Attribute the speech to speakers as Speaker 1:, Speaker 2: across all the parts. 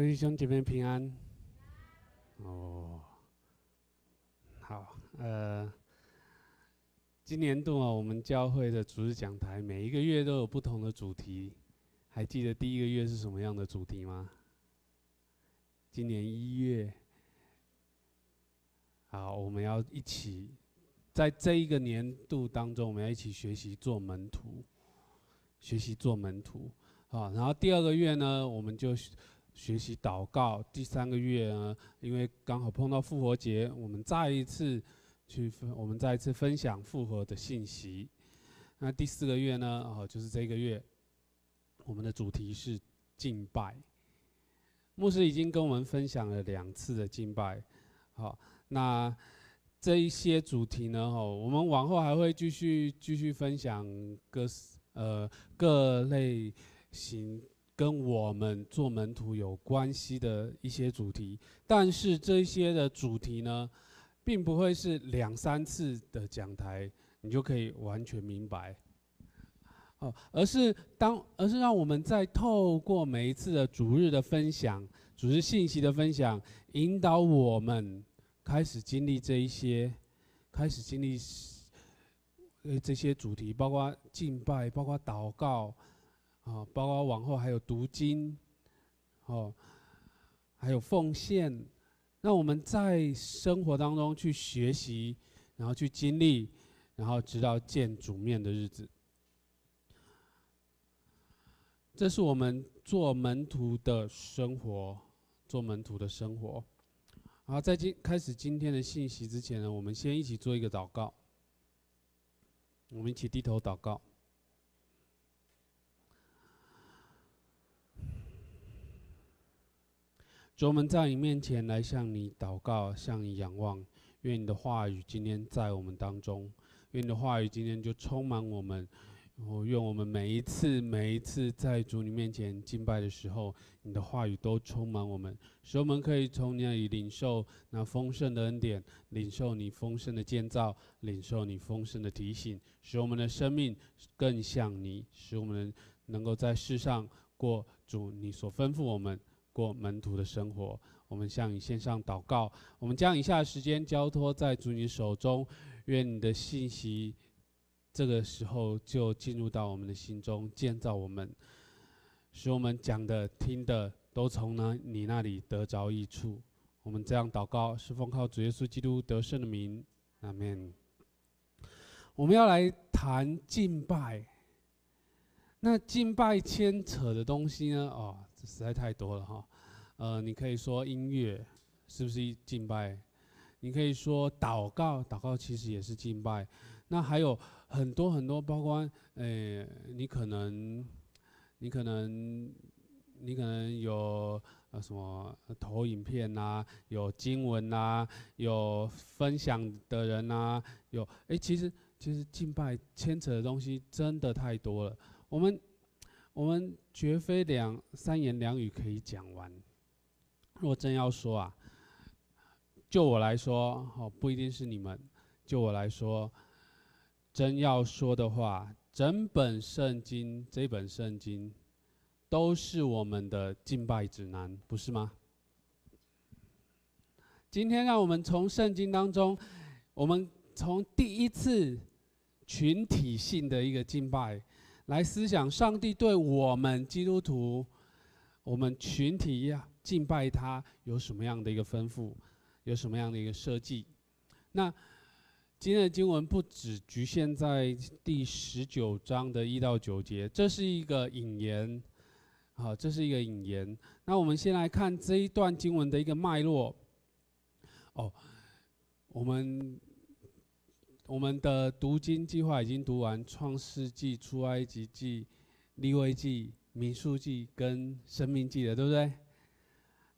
Speaker 1: 各位弟兄姐妹平安。哦，好，呃，今年度啊，我们教会的主日讲台每一个月都有不同的主题。还记得第一个月是什么样的主题吗？今年一月，好，我们要一起在这一个年度当中，我们要一起学习做门徒，学习做门徒。好，然后第二个月呢，我们就。学习祷告，第三个月呢，因为刚好碰到复活节，我们再一次去分，我们再一次分享复活的信息。那第四个月呢，哦，就是这个月，我们的主题是敬拜。牧师已经跟我们分享了两次的敬拜，好，那这一些主题呢，哦，我们往后还会继续继续分享各呃各类型。跟我们做门徒有关系的一些主题，但是这些的主题呢，并不会是两三次的讲台你就可以完全明白，哦，而是当而是让我们在透过每一次的主日的分享、主日信息的分享，引导我们开始经历这一些，开始经历呃这些主题，包括敬拜，包括祷告。啊，包括往后还有读经，哦，还有奉献，让我们在生活当中去学习，然后去经历，然后直到见主面的日子。这是我们做门徒的生活，做门徒的生活。好，在今开始今天的信息之前呢，我们先一起做一个祷告。我们一起低头祷告。主，我们在你面前来向你祷告，向你仰望。愿你的话语今天在我们当中，愿你的话语今天就充满我们。我愿我们每一次、每一次在主你面前敬拜的时候，你的话语都充满我们，使我们可以从那里领受那丰盛的恩典，领受你丰盛的建造，领受你丰盛的提醒，使我们的生命更像你，使我们能够在世上过主你所吩咐我们。过门徒的生活，我们向你献上祷告。我们将以下时间交托在主你手中，愿你的信息这个时候就进入到我们的心中，建造我们，使我们讲的、听的都从那你那里得着益处。我们这样祷告，是奉靠主耶稣基督得胜的名，阿门。我们要来谈敬拜，那敬拜牵扯的东西呢？哦。实在太多了哈，呃，你可以说音乐是不是敬拜？你可以说祷告，祷告其实也是敬拜。那还有很多很多，包括诶，你可能，你可能，你可能有呃什么投影片呐、啊，有经文呐、啊，有分享的人呐、啊，有诶，其实其实敬拜牵扯的东西真的太多了。我们。我们绝非两三言两语可以讲完。若真要说啊，就我来说，哦，不一定是你们。就我来说，真要说的话，整本圣经，这本圣经，都是我们的敬拜指南，不是吗？今天让我们从圣经当中，我们从第一次群体性的一个敬拜。来思想上帝对我们基督徒，我们群体呀敬拜他有什么样的一个吩咐，有什么样的一个设计？那今天的经文不只局限在第十九章的一到九节，这是一个引言，好，这是一个引言。那我们先来看这一段经文的一个脉络。哦，我们。我们的读经计划已经读完《创世纪》《出埃及记》《利未记》《民数记》跟《申命记》了，对不对？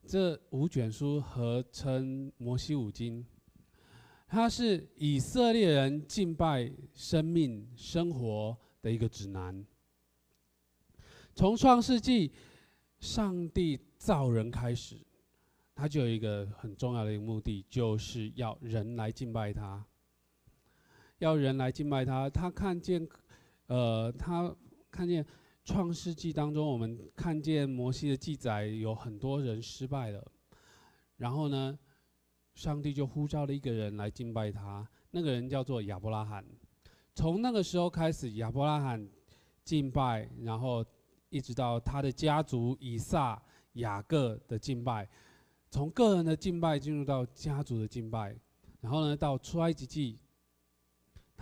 Speaker 1: 这五卷书合称《摩西五经》，它是以色列人敬拜、生命、生活的一个指南。从创世纪上帝造人开始，他就有一个很重要的一个目的，就是要人来敬拜他。要人来敬拜他，他看见，呃，他看见创世纪当中，我们看见摩西的记载，有很多人失败了。然后呢，上帝就呼召了一个人来敬拜他，那个人叫做亚伯拉罕。从那个时候开始，亚伯拉罕敬拜，然后一直到他的家族以撒、雅各的敬拜，从个人的敬拜进入到家族的敬拜，然后呢，到出埃及记，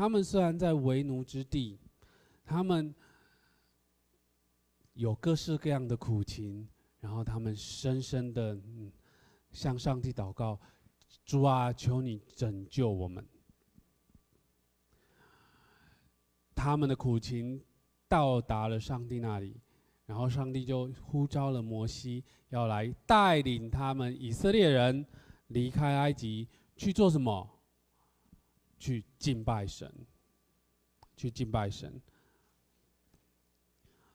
Speaker 1: 他们虽然在为奴之地，他们。有各式各样的苦情，然后他们深深的向上帝祷告：“主啊，求你拯救我们。”他们的苦情到达了上帝那里，然后上帝就呼召了摩西，要来带领他们以色列人离开埃及去做什么？去敬拜神，去敬拜神。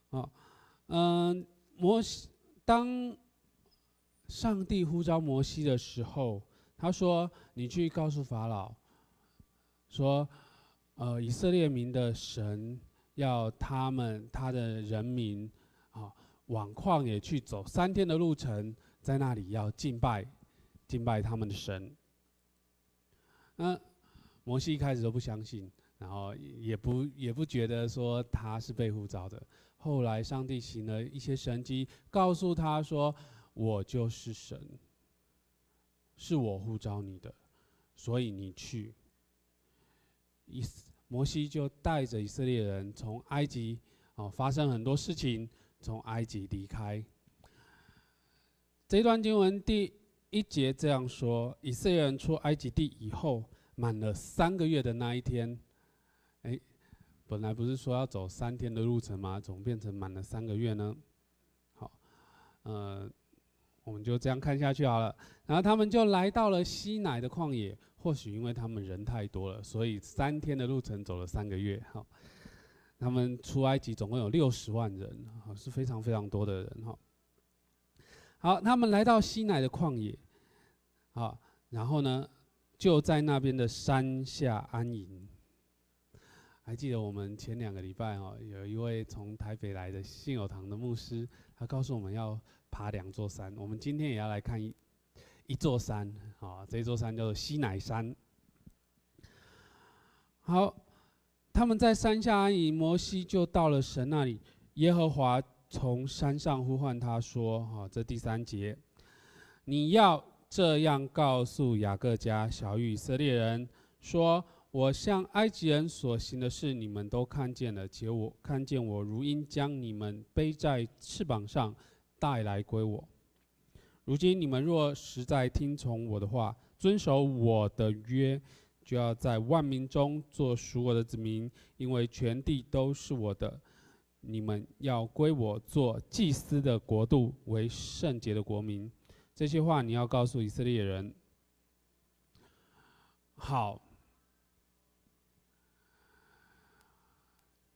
Speaker 1: 啊。嗯，摩西当上帝呼召摩西的时候，他说：“你去告诉法老，说，呃，以色列民的神要他们他的人民啊，往旷野去走三天的路程，在那里要敬拜，敬拜他们的神。”那摩西一开始都不相信，然后也不也不觉得说他是被呼召的。后来，上帝行了一些神迹，告诉他说：“我就是神，是我呼召你的，所以你去。”以摩西就带着以色列人从埃及，哦，发生很多事情，从埃及离开。这段经文第一节这样说：以色列人出埃及地以后，满了三个月的那一天，哎。本来不是说要走三天的路程吗？怎么变成满了三个月呢？好，呃，我们就这样看下去好了。然后他们就来到了西乃的旷野。或许因为他们人太多了，所以三天的路程走了三个月。好，他们出埃及总共有六十万人，好，是非常非常多的人。哈，好，他们来到西乃的旷野，好，然后呢，就在那边的山下安营。还记得我们前两个礼拜哦，有一位从台北来的信友堂的牧师，他告诉我们要爬两座山。我们今天也要来看一一座山啊，这座山叫做西乃山。好，他们在山下安营，摩西就到了神那里。耶和华从山上呼唤他说：“哈，这第三节，你要这样告诉雅各家、小以色列人说。”我向埃及人所行的事，你们都看见了。且我看见我如鹰将你们背在翅膀上带来归我。如今你们若实在听从我的话，遵守我的约，就要在万民中做属我的子民，因为全地都是我的。你们要归我做祭司的国度，为圣洁的国民。这些话你要告诉以色列人。好。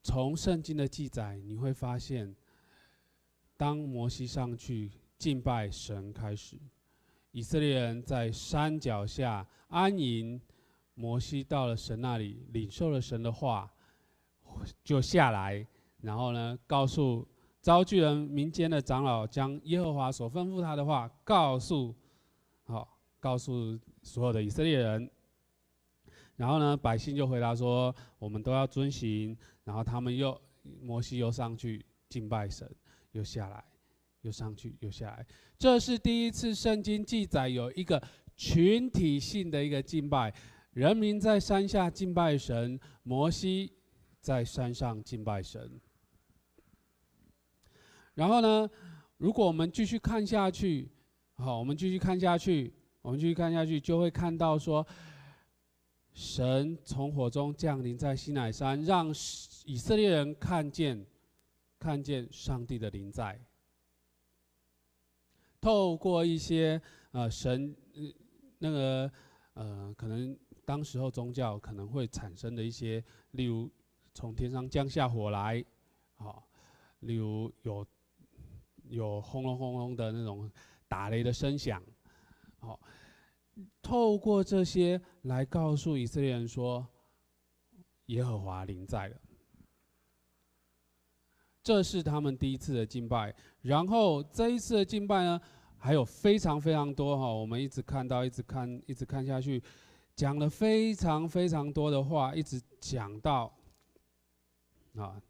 Speaker 1: 从圣经的记载，你会发现，当摩西上去敬拜神开始，以色列人在山脚下安营，摩西到了神那里，领受了神的话，就下来，然后呢，告诉招聚人民间的长老，将耶和华所吩咐他的话告诉，好，告诉所有的以色列人。然后呢，百姓就回答说：“我们都要遵行。”然后他们又，摩西又上去敬拜神，又下来，又上去，又下来。这是第一次圣经记载有一个群体性的一个敬拜，人民在山下敬拜神，摩西在山上敬拜神。然后呢，如果我们继续看下去，好，我们继续看下去，我们继续看下去，就会看到说。神从火中降临在西乃山，让以色列人看见，看见上帝的临在。透过一些呃神那个呃可能当时候宗教可能会产生的一些，例如从天上降下火来，好，例如有有轰隆轰隆的那种打雷的声响，好。透过这些来告诉以色列人说，耶和华临在了。这是他们第一次的敬拜。然后这一次的敬拜呢，还有非常非常多哈，我们一直看到，一直看，一直看下去，讲了非常非常多的话，一直讲到啊，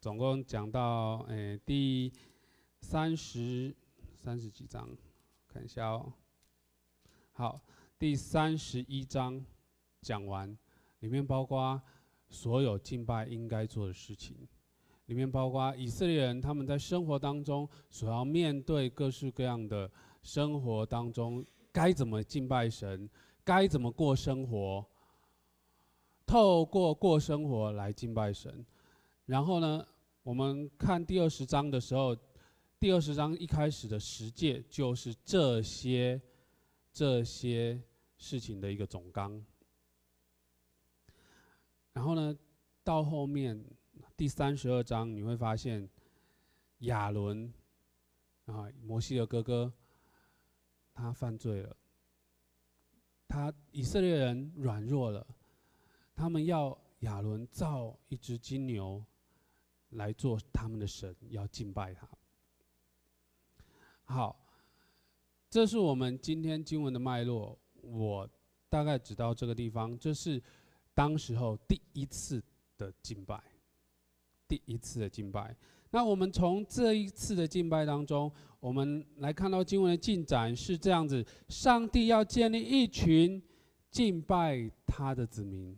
Speaker 1: 总共讲到诶、第三十三十几章，看一下哦。好，第三十一章讲完，里面包括所有敬拜应该做的事情，里面包括以色列人他们在生活当中所要面对各式各样的生活当中该怎么敬拜神，该怎么过生活，透过过生活来敬拜神。然后呢，我们看第二十章的时候，第二十章一开始的十诫就是这些。这些事情的一个总纲，然后呢，到后面第三十二章你会发现，亚伦啊，摩西的哥哥，他犯罪了，他以色列人软弱了，他们要亚伦造一只金牛来做他们的神，要敬拜他。好。这是我们今天经文的脉络，我大概只到这个地方。这是当时候第一次的敬拜，第一次的敬拜。那我们从这一次的敬拜当中，我们来看到经文的进展是这样子：上帝要建立一群敬拜他的子民。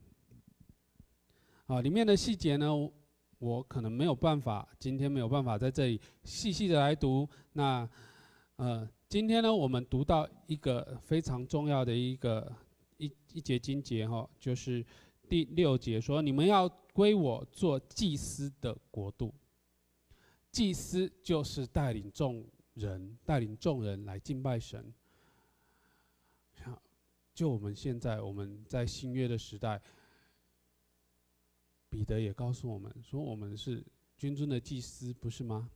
Speaker 1: 啊，里面的细节呢，我可能没有办法，今天没有办法在这里细细的来读。那，呃。今天呢，我们读到一个非常重要的一个一一节经节哈，就是第六节说：“你们要归我做祭司的国度。”祭司就是带领众人，带领众人来敬拜神。就我们现在我们在新约的时代，彼得也告诉我们说：“我们是君尊的祭司，不是吗？”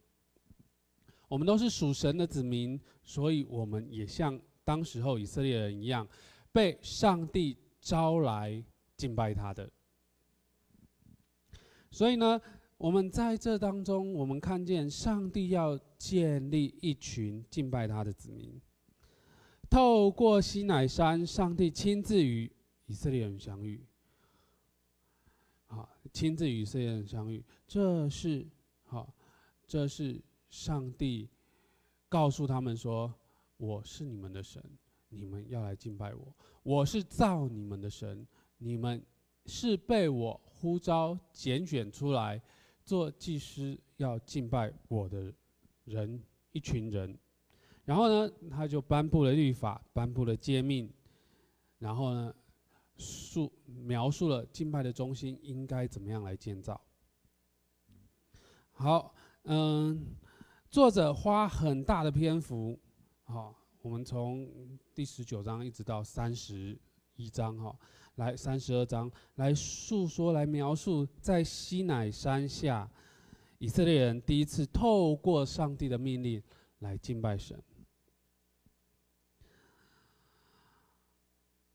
Speaker 1: 我们都是属神的子民，所以我们也像当时候以色列人一样，被上帝招来敬拜他的。所以呢，我们在这当中，我们看见上帝要建立一群敬拜他的子民。透过西乃山，上帝亲自与以色列人相遇。好，亲自与以色列人相遇，这是好，这是。上帝告诉他们说：“我是你们的神，你们要来敬拜我。我是造你们的神，你们是被我呼召拣选出来做祭司，要敬拜我的人，一群人。然后呢，他就颁布了律法，颁布了诫命，然后呢，述描述了敬拜的中心应该怎么样来建造。好，嗯。”作者花很大的篇幅，好，我们从第十九章一直到三十一章，哈，来三十二章来述说、来描述，在西乃山下，以色列人第一次透过上帝的命令来敬拜神。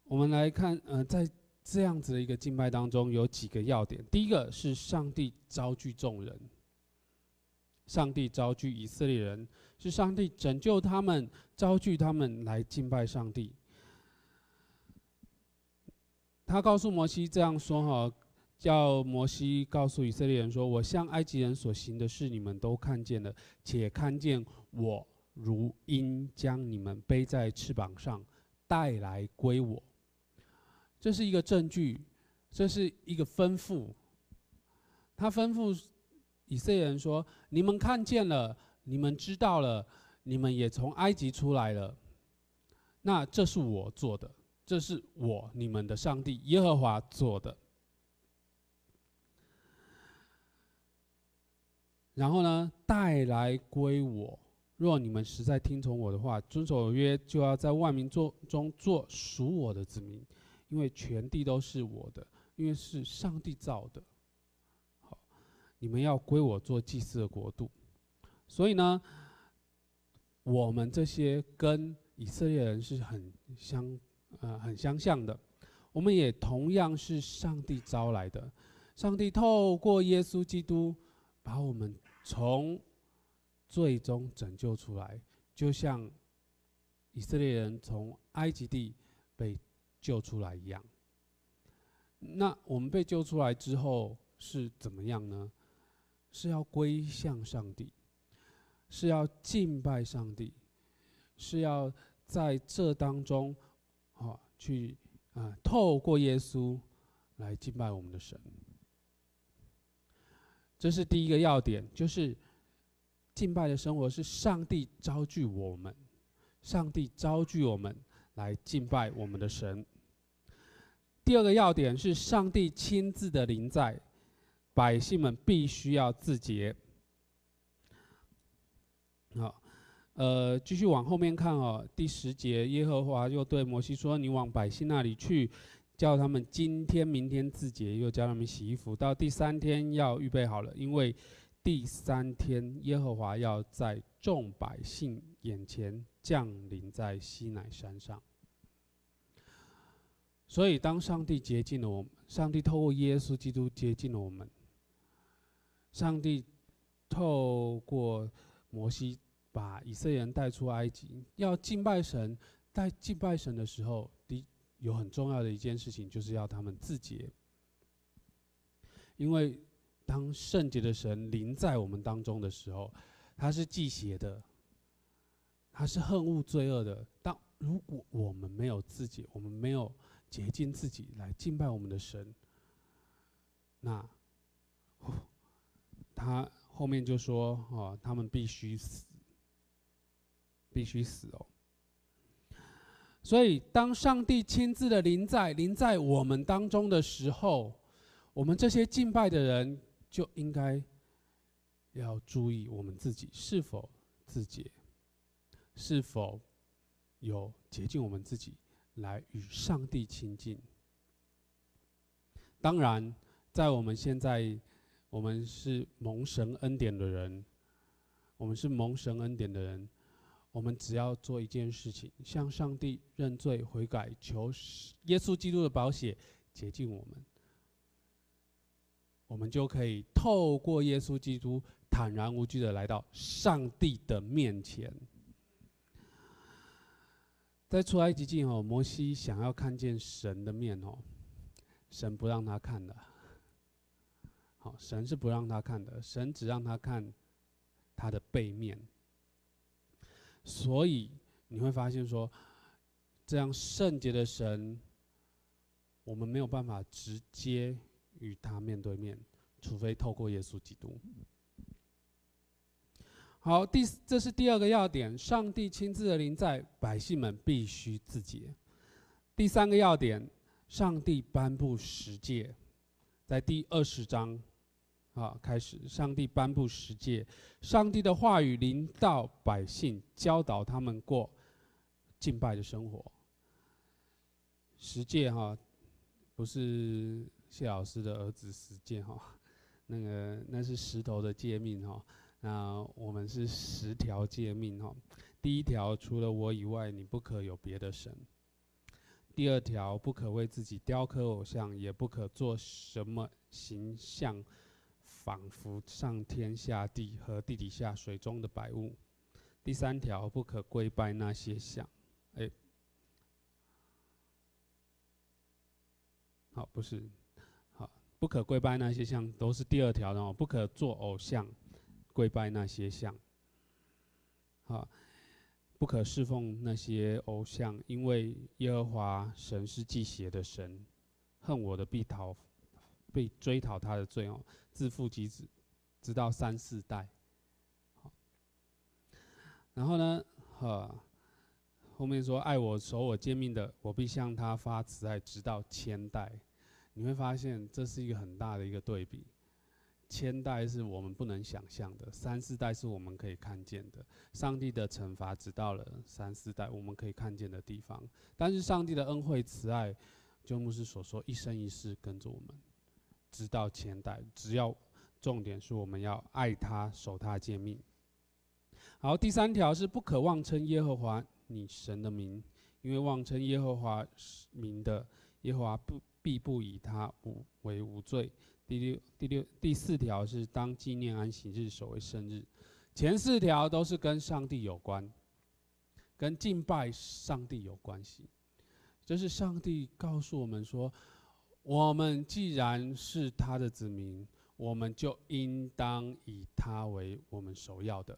Speaker 1: 我们来看，呃，在这样子的一个敬拜当中，有几个要点。第一个是上帝召聚众人。上帝召聚以色列人，是上帝拯救他们，召聚他们来敬拜上帝。他告诉摩西这样说：“哈，叫摩西告诉以色列人说：我向埃及人所行的事，你们都看见了，且看见我如鹰将你们背在翅膀上带来归我。这是一个证据，这是一个吩咐。他吩咐。”以色列人说：“你们看见了，你们知道了，你们也从埃及出来了。那这是我做的，这是我你们的上帝耶和华做的。然后呢，带来归我。若你们实在听从我的话，遵守约，就要在万民中做属我的子民，因为全地都是我的，因为是上帝造的。”你们要归我做祭司的国度，所以呢，我们这些跟以色列人是很相呃很相像的，我们也同样是上帝招来的。上帝透过耶稣基督把我们从最终拯救出来，就像以色列人从埃及地被救出来一样。那我们被救出来之后是怎么样呢？是要归向上帝，是要敬拜上帝，是要在这当中，啊，去啊，透过耶稣来敬拜我们的神。这是第一个要点，就是敬拜的生活是上帝召聚我们，上帝召聚我们来敬拜我们的神。第二个要点是上帝亲自的临在，百姓们必须要自洁。好，呃，继续往后面看哦，第十节，耶和华又对摩西说：“你往百姓那里去。”叫他们今天、明天自洁，又叫他们洗衣服。到第三天要预备好了，因为第三天耶和华要在众百姓眼前降临在西乃山上。所以，当上帝洁净了我们，上帝透过耶稣基督洁净了我们，上帝透过摩西把以色列人带出埃及，要敬拜神。在敬拜神的时候，第有很重要的一件事情，就是要他们自洁。因为当圣洁的神临在我们当中的时候，他是忌邪的，他是恨恶罪恶的。当如果我们没有自洁，我们没有洁净自己来敬拜我们的神，那他后面就说：“哦，他们必须死，必须死哦。”所以，当上帝亲自的临在临在我们当中的时候，我们这些敬拜的人就应该要注意我们自己是否自洁，是否有洁净我们自己，来与上帝亲近。当然，在我们现在，我们是蒙神恩典的人，我们是蒙神恩典的人。我们只要做一件事情，向上帝认罪悔改，求耶稣基督的宝血洁净我们，我们就可以透过耶稣基督坦然无惧的来到上帝的面前。在出埃及记哦，摩西想要看见神的面哦，神不让他看的。神是不让他看的，神只让他看他的背面。所以你会发现说，这样圣洁的神，我们没有办法直接与他面对面，除非透过耶稣基督。好，第这是第二个要点，上帝亲自的临在，百姓们必须自洁。第三个要点，上帝颁布十诫，在第二十章。啊，开始！上帝颁布十诫，上帝的话语临到百姓，教导他们过敬拜的生活。十诫哈，不是谢老师的儿子十诫哈，那个那是石头的诫命哈。那我们是十条诫命哈。第一条，除了我以外，你不可有别的神。第二条，不可为自己雕刻偶像，也不可做什么形象。仿佛上天下地和地底下水中的百物。第三条，不可跪拜那些像。哎，好，不是，好，不可跪拜那些像，都是第二条的哦。不可做偶像，跪拜那些像。好，不可侍奉那些偶像，因为耶和华神是忌邪的神，恨我的必讨。被追讨他的罪哦，自父及子，直到三四代。好，然后呢，哈，后面说爱我、守我诫命的，我必向他发慈爱，直到千代。你会发现这是一个很大的一个对比，千代是我们不能想象的，三四代是我们可以看见的。上帝的惩罚直到了三四代，我们可以看见的地方。但是上帝的恩惠慈爱，就牧师所说，一生一世跟着我们。直到千代，只要重点是我们要爱他，守他诫命。好，第三条是不可妄称耶和华你神的名，因为妄称耶和华名的，耶和华不必不以他无为无罪。第六、第六、第四条是当纪念安息日，守为生日。前四条都是跟上帝有关，跟敬拜上帝有关系。这是上帝告诉我们说，我们既然是他的子民，我们就应当以他为我们首要的。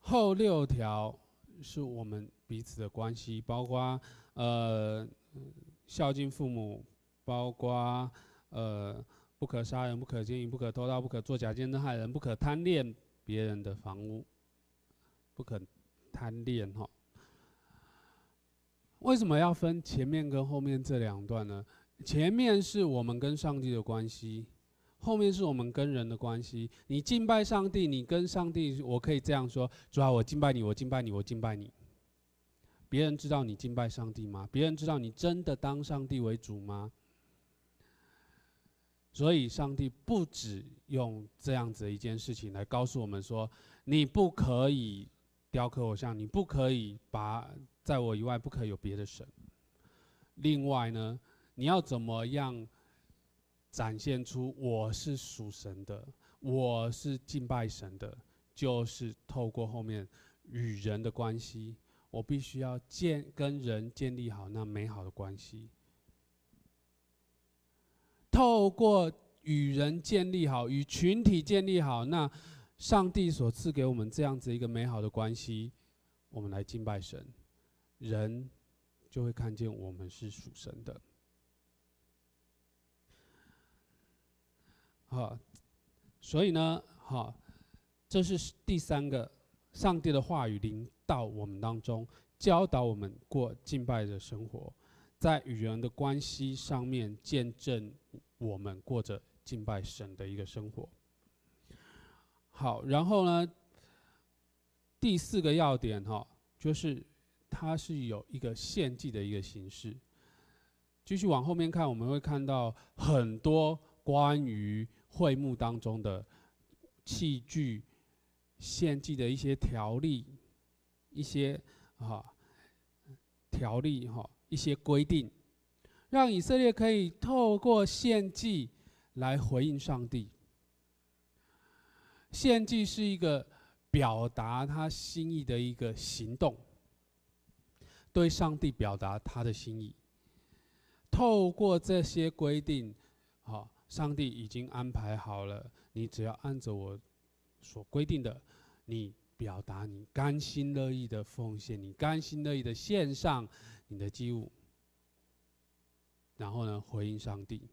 Speaker 1: 后六条是我们彼此的关系，包括呃孝敬父母。包括呃，不可杀人，不可奸淫，不可偷盗，不可作假见证害人，不可贪恋别人的房屋，不可贪恋哈。为什么要分前面跟后面这两段呢？前面是我们跟上帝的关系，后面是我们跟人的关系。你敬拜上帝，你跟上帝，我可以这样说：主啊，我敬拜你，我敬拜你，我敬拜你。别人知道你敬拜上帝吗？别人知道你真的当上帝为主吗？所以，上帝不止用这样子的一件事情来告诉我们说：你不可以雕刻偶像，你不可以把在我以外不可以有别的神。另外呢，你要怎么样展现出我是属神的，我是敬拜神的，就是透过后面与人的关系，我必须要建跟人建立好那美好的关系。透过与人建立好，与群体建立好，那上帝所赐给我们这样子一个美好的关系，我们来敬拜神，人就会看见我们是属神的。好，所以呢，好，这是第三个，上帝的话语临到我们当中，教导我们过敬拜的生活。在与人的关系上面，见证我们过着敬拜神的一个生活。好，然后呢，第四个要点哈，就是它是有一个献祭的一个形式。继续往后面看，我们会看到很多关于会幕当中的器具、献祭的一些条例、一些哈条例哈。一些规定，让以色列可以透过献祭来回应上帝。献祭是一个表达他心意的一个行动，对上帝表达他的心意。透过这些规定，好，上帝已经安排好了，你只要按着我所规定的，你表达你甘心乐意的奉献，你甘心乐意的献上。你的祭物，然后呢，回应上帝，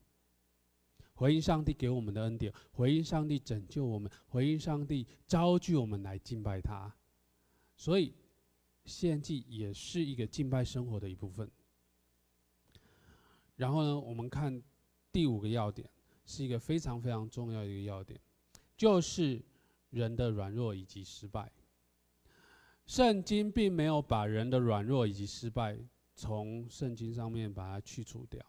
Speaker 1: 回应上帝给我们的恩典，回应上帝拯救我们，回应上帝召聚我们来敬拜他。所以，献祭也是一个敬拜生活的一部分。然后呢，我们看第五个要点，是一个非常非常重要的一个要点，就是人的软弱以及失败。圣经并没有把人的软弱以及失败。从圣经上面把它去除掉，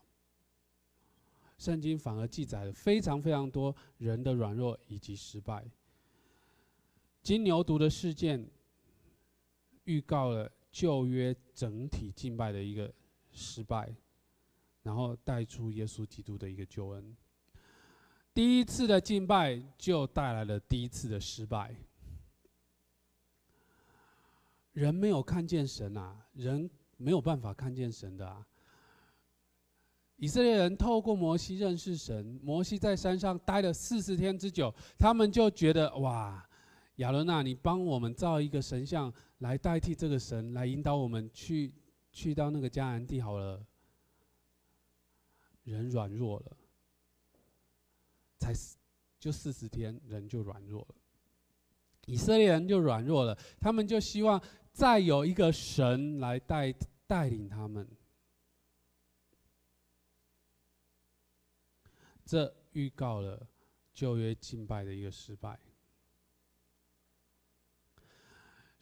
Speaker 1: 圣经反而记载了非常非常多人的软弱以及失败。金牛犊的事件预告了旧约整体敬拜的一个失败，然后带出耶稣基督的一个救恩。第一次的敬拜就带来了第一次的失败，人没有看见神啊，人。没有办法看见神的啊！以色列人透过摩西认识神，摩西在山上待了四十天之久，他们就觉得哇，亚伦娜，你帮我们造一个神像来代替这个神，来引导我们去去到那个迦南地好了。人软弱了，才就四十天，人就软弱了，以色列人就软弱了，他们就希望。再有一个神来带带领他们，这预告了旧约敬拜的一个失败。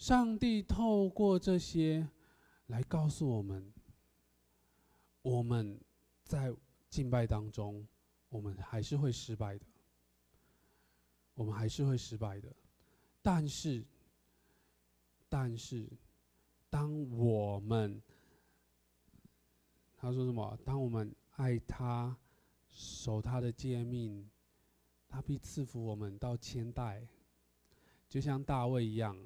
Speaker 1: 上帝透过这些来告诉我们，我们在敬拜当中，我们还是会失败的，我们还是会失败的，但是。但是，当我们他说什么？当我们爱他、守他的诫命，他必赐福我们到千代。就像大卫一样，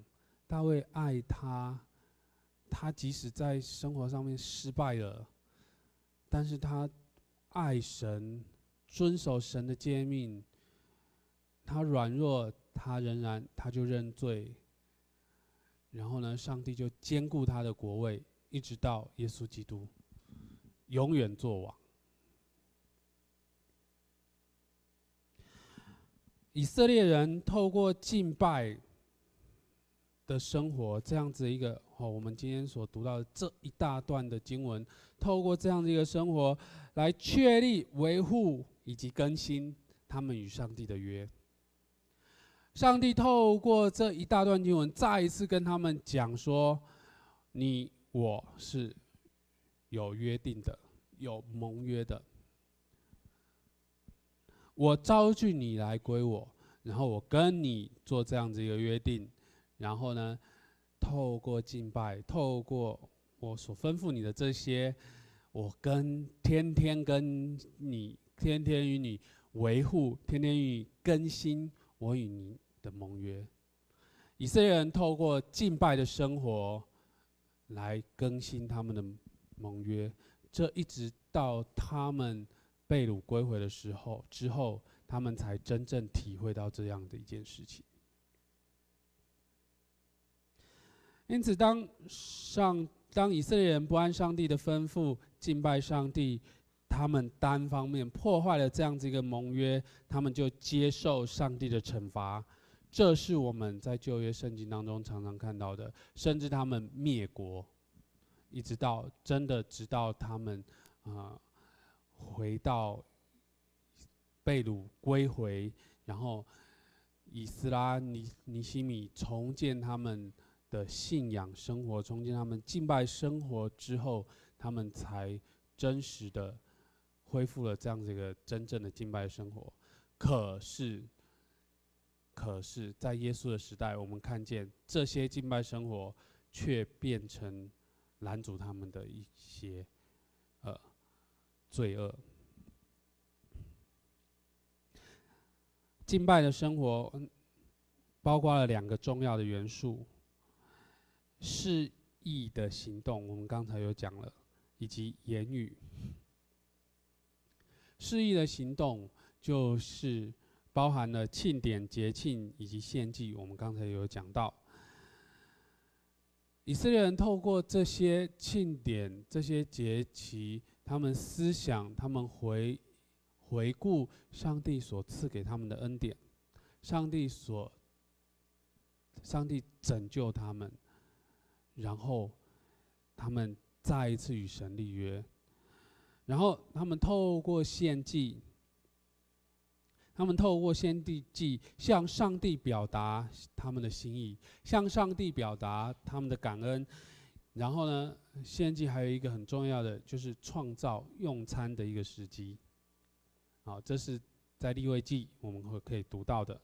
Speaker 1: 大卫爱他，他即使在生活上面失败了，但是他爱神，遵守神的诫命。他软弱，他仍然他就认罪。然后呢，上帝就坚固他的国位，一直到耶稣基督永远作王。以色列人透过敬拜的生活，这样子一个哦，我们今天所读到的这一大段的经文，透过这样的一个生活，来确立、维护以及更新他们与上帝的约。上帝透过这一大段经文，再一次跟他们讲说：“你我是有约定的，有盟约的。”我召聚你来归我，然后我跟你做这样子一个约定，然后呢，透过敬拜，透过我所吩咐你的这些，我跟天天跟你，天天与你维护，天天与你更新我与你的盟约。以色列人透过敬拜的生活来更新他们的盟约，这一直到他们。被掳归回的时候，之后他们才真正体会到这样的一件事情。因此，当上当以色列人不按上帝的吩咐敬拜上帝，他们单方面破坏了这样子一个盟约，他们就接受上帝的惩罚。这是我们在旧约圣经当中常常看到的，甚至他们灭国，一直到真的直到他们啊。呃回到被掳归回，然后以斯拉尼尼西米重建他们的信仰生活，重建他们敬拜生活之后，他们才真实的恢复了这样子一个真正的敬拜生活。可是，可是在耶稣的时代，我们看见这些敬拜生活却变成拦阻他们的一些呃。罪恶，敬拜的生活，包括了两个重要的元素：示意的行动，我们刚才有讲了，以及言语。示意的行动就是包含了庆典、节庆以及献祭，我们刚才有讲到。以色列人透过这些庆典、这些节期。他们思想，他们回回顾上帝所赐给他们的恩典，上帝所，上帝拯救他们，然后他们再一次与神立约，然后他们透过献祭，他们透过献祭祭向上帝表达他们的心意，向上帝表达他们的感恩。然后呢，献祭还有一个很重要的，就是创造用餐的一个时机。好，这是在利未记我们会可以读到的。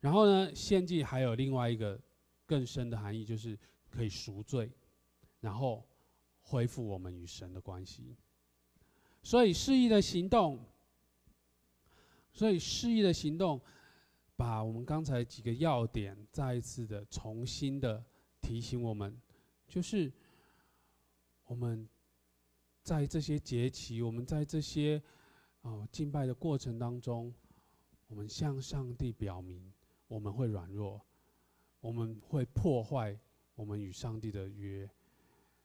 Speaker 1: 然后呢，献祭还有另外一个更深的含义，就是可以赎罪，然后恢复我们与神的关系。所以示意的行动，所以示意的行动，把我们刚才几个要点再一次的重新的提醒我们。就是我们在这些节期，我们在这些哦敬拜的过程当中，我们向上帝表明我们会软弱，我们会破坏我们与上帝的约，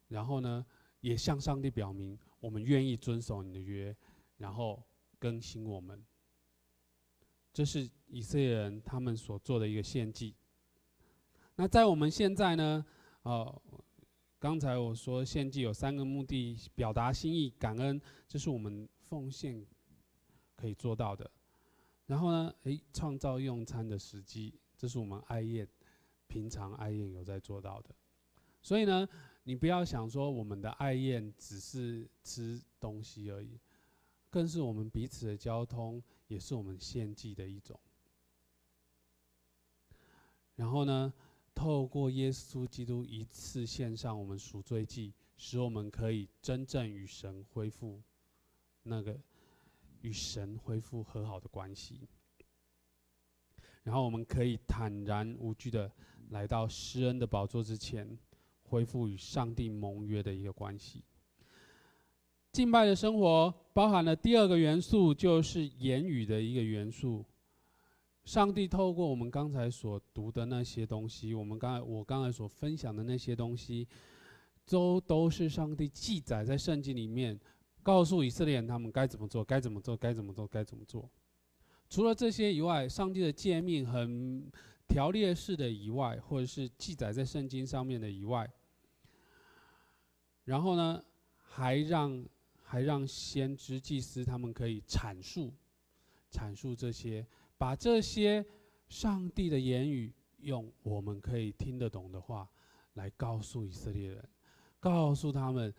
Speaker 1: 然后呢，也向上帝表明我们愿意遵守你的约，然后更新我们。这是以色列人他们所做的一个献祭。那在我们现在呢，哦。刚才我说献祭有三个目的：表达心意、感恩，这是我们奉献可以做到的。然后呢，诶，创造用餐的时机，这是我们爱宴平常爱宴有在做到的。所以呢，你不要想说我们的爱宴只是吃东西而已，更是我们彼此的交通，也是我们献祭的一种。然后呢，透过耶稣基督一次献上我们赎罪祭，使我们可以真正与神恢复那个与神恢复和好的关系，然后我们可以坦然无惧的来到施恩的宝座之前，恢复与上帝盟约的一个关系。敬拜的生活包含了第二个元素，就是言语的一个元素。上帝透过我们刚才所读的那些东西，我们刚才我刚才所分享的那些东西，都都是上帝记载在圣经里面。告诉以色列人他们该怎么做，该怎么做，该怎么做，该怎么做。除了这些以外，上帝的诫命很条列式的以外，或者是记载在圣经上面的以外，然后呢，还让还让先知祭司他们可以阐述阐述这些，把这些上帝的言语用我们可以听得懂的话来告诉以色列人，告诉他们。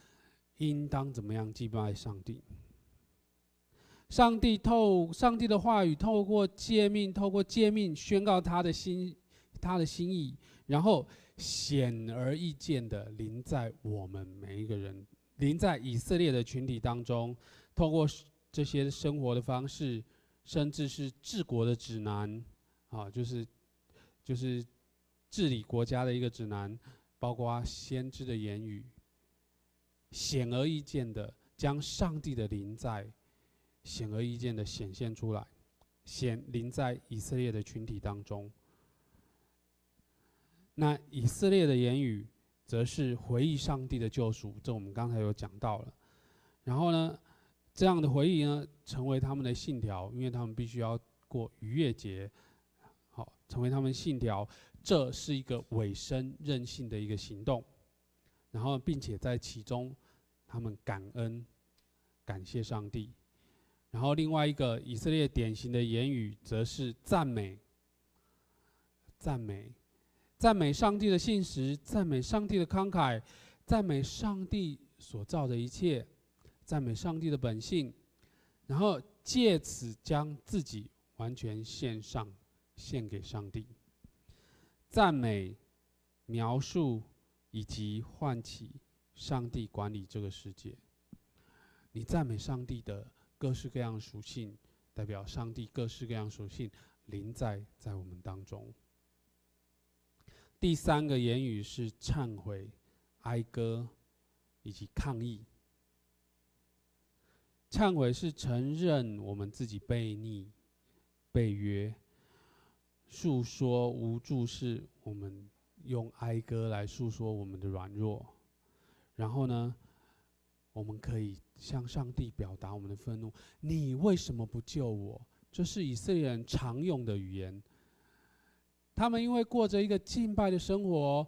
Speaker 1: 应当怎么样敬拜上帝？上帝透上帝的话语，透过诫命，透过诫命宣告他的心，他的心意，然后显而易见的临在我们每一个人，临在以色列的群体当中，透过这些生活的方式，甚至是治国的指南，啊，就是就是治理国家的一个指南，包括先知的言语。显而易见的将上帝的临在，显而易见的显现出来，显临在以色列的群体当中。那以色列的言语，则是回忆上帝的救赎，这我们刚才有讲到了。然后呢，这样的回忆呢，成为他们的信条，因为他们必须要过逾越节，好，成为他们信条。这是一个委身任性的一个行动。然后，并且在其中，他们感恩、感谢上帝。然后，另外一个以色列典型的言语，则是赞美、赞美、赞美上帝的信实，赞美上帝的慷慨，赞美上帝所造的一切，赞美上帝的本性。然后借此将自己完全献上，献给上帝。赞美、描述。以及唤起上帝管理这个世界。你赞美上帝的各式各样属性，代表上帝各式各样属性临在在我们当中。第三个言语是忏悔、哀歌以及抗议。忏悔是承认我们自己悖逆、被约，诉说无助是我们。用哀歌来诉说我们的软弱，然后呢，我们可以向上帝表达我们的愤怒。你为什么不救我？这是以色列人常用的语言。他们因为过着一个敬拜的生活，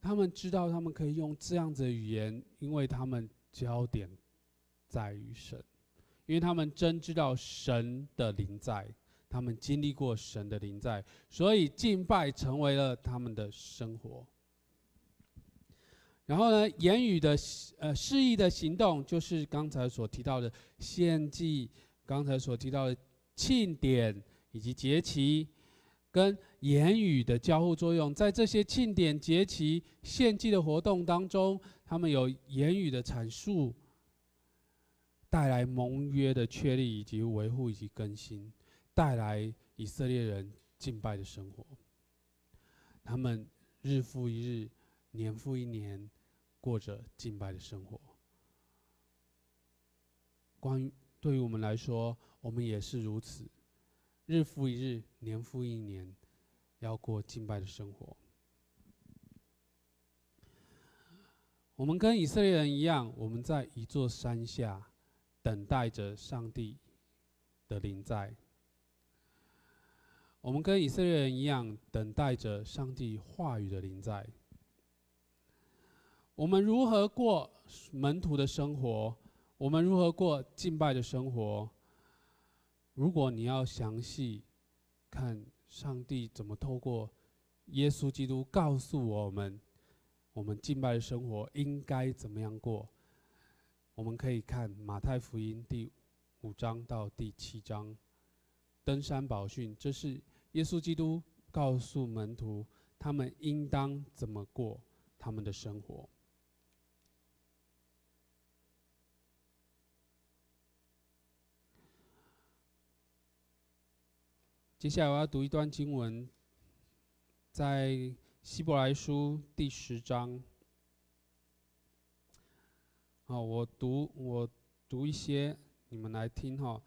Speaker 1: 他们知道他们可以用这样子的语言，因为他们焦点在于神，因为他们真知道神的临在。他们经历过神的临在，所以敬拜成为了他们的生活。然后呢，言语的呃示意的行动，就是刚才所提到的献祭，刚才所提到的庆典以及节期，跟言语的交互作用。在这些庆典、节期、献祭的活动当中，他们有言语的阐述，带来盟约的确立以及维护以及更新。带来以色列人敬拜的生活，他们日复一日、年复一年过着敬拜的生活。关于对于我们来说，我们也是如此，日复一日、年复一年，要过敬拜的生活。我们跟以色列人一样，我们在一座山下等待着上帝的临在。我们跟以色列人一样，等待着上帝话语的临在。我们如何过门徒的生活？我们如何过敬拜的生活？如果你要详细看上帝怎么透过耶稣基督告诉我们，我们敬拜的生活应该怎么样过，我们可以看马太福音第五章到第七章，登山宝训，这是。耶稣基督告诉门徒，他们应当怎么过他们的生活。接下来我要读一段经文，在希伯来书第十章。好，我读我读一些，你们来听哈。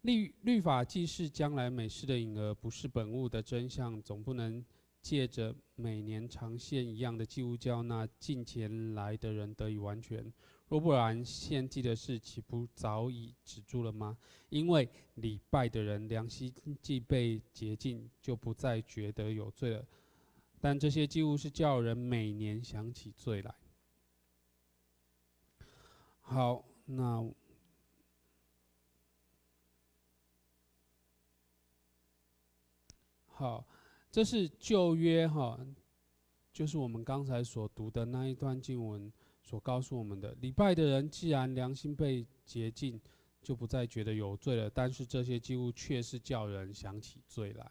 Speaker 1: 律律法既是将来美事的影儿，不是本物的真相，总不能借着每年长线一样的祭物，叫那近前来的人得以完全。若不然，献祭的事岂不早已止住了吗？因为礼拜的人良心既被洁净，就不再觉得有罪了。但这些祭物是叫人每年想起罪来。好，那好，这是旧约哈，就是我们刚才所读的那一段经文。所告诉我们的，礼拜的人既然良心被洁净，就不再觉得有罪了。但是这些祭物却是叫人想起罪来，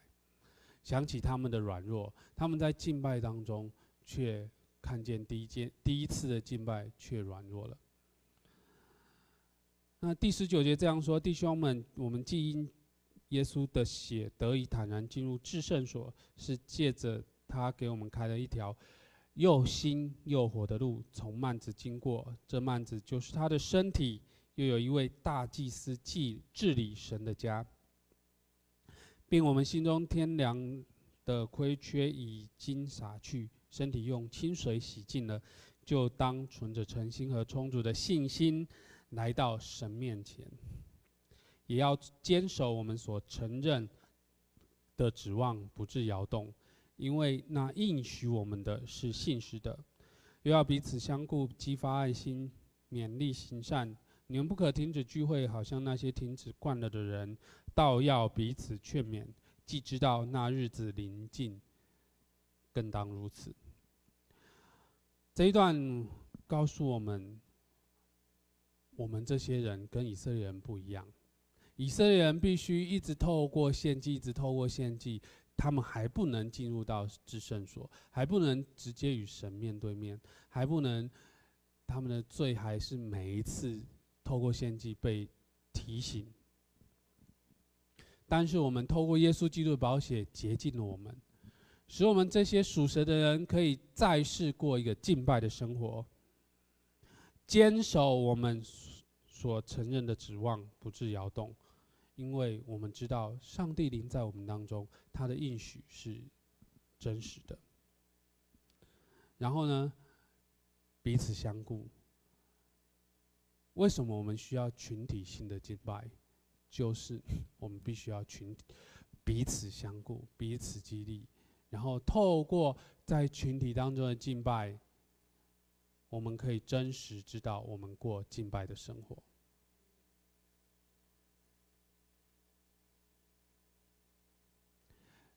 Speaker 1: 想起他们的软弱。他们在敬拜当中，却看见第一件、第一次的敬拜却软弱了。那第十九节这样说：弟兄们，我们既因耶稣的血得以坦然进入至圣所，是借着他给我们开了一条。又新又活的路，从幔子经过，这幔子就是他的身体。又有一位大祭司，祭治理神的家，并我们心中天良的亏缺已经洒去，身体用清水洗净了，就当存着诚心和充足的信心来到神面前，也要坚守我们所承认的指望，不致摇动。因为那应许我们的是信实的，又要彼此相顾，激发爱心，勉励行善。你们不可停止聚会，好像那些停止惯了的人，倒要彼此劝勉。既知道那日子临近，更当如此。这一段告诉我们，我们这些人跟以色列人不一样。以色列人必须一直透过献祭，一直透过献祭。他们还不能进入到至圣所，还不能直接与神面对面，还不能，他们的罪还是每一次透过献祭被提醒。但是我们透过耶稣基督的宝血洁净了我们，使我们这些属神的人可以再世过一个敬拜的生活，坚守我们所承认的指望，不致摇动。因为我们知道上帝临在我们当中，他的应许是真实的。然后呢，彼此相顾。为什么我们需要群体性的敬拜？就是 我们必须要群体彼此相顾，彼此激励，然后透过在群体当中的敬拜，我们可以真实知道我们过敬拜的生活。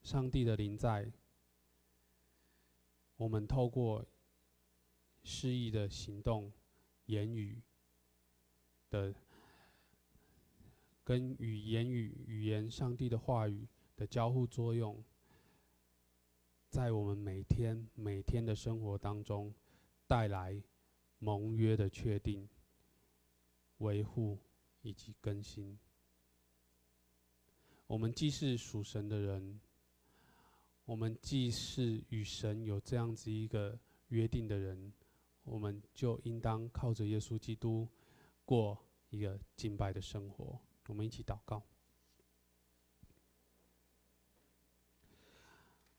Speaker 1: 上帝的临在，我们透过示意的行动、言语的跟语言语语言上帝的话语的交互作用，在我们每天每天的生活当中带来盟约的确定、维护以及更新。我们既是属神的人。我们既是与神有这样子一个约定的人，我们就应当靠着耶稣基督过一个敬拜的生活。我们一起祷告。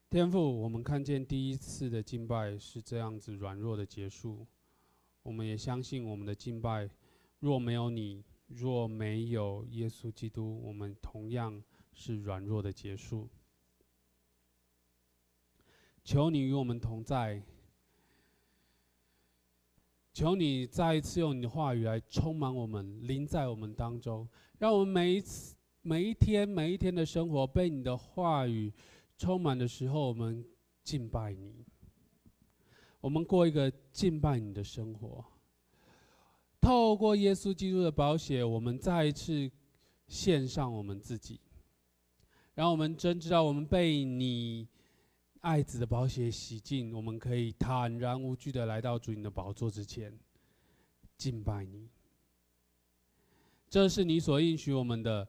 Speaker 1: 天父，我们看见第一次的敬拜是这样子软弱的结束，我们也相信我们的敬拜若没有你，若没有耶稣基督，我们同样是软弱的结束。求你与我们同在，求你再一次用你的话语来充满我们，临在我们当中，让我们每一次、每一天、每一天的生活被你的话语充满的时候，我们敬拜你，我们过一个敬拜你的生活。透过耶稣基督的宝血，我们再一次献上我们自己，让我们真知道我们被你。爱子的宝血洗净，我们可以坦然无惧的来到主你的宝座之前，敬拜你。这是你所应许我们的。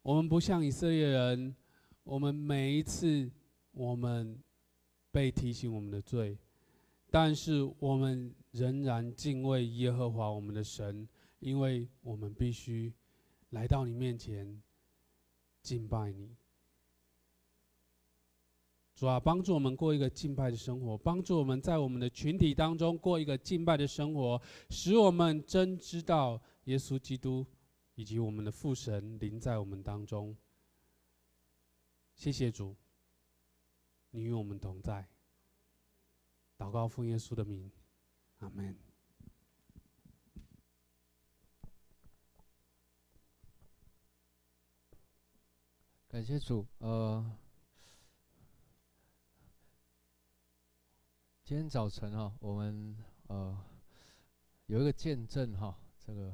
Speaker 1: 我们不像以色列人，我们每一次我们被提醒我们的罪，但是我们仍然敬畏耶和华我们的神，因为我们必须来到你面前敬拜你。主啊，帮助我们过一个敬拜的生活，帮助我们在我们的群体当中过一个敬拜的生活，使我们真知道耶稣基督以及我们的父神临在我们当中。谢谢主，你与我们同在。祷告奉耶稣的名，阿门。
Speaker 2: 感谢主，呃。今天早晨哈，我们呃有一个见证哈，这个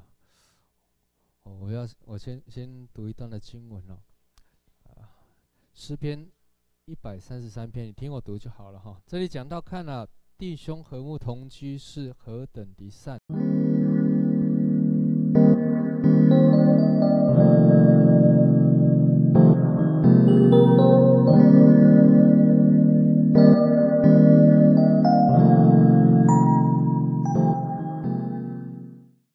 Speaker 2: 我要我先先读一段的经文哦，啊，诗篇一百三十三篇，你听我读就好了哈。这里讲到，看了弟兄和睦同居是何等的善。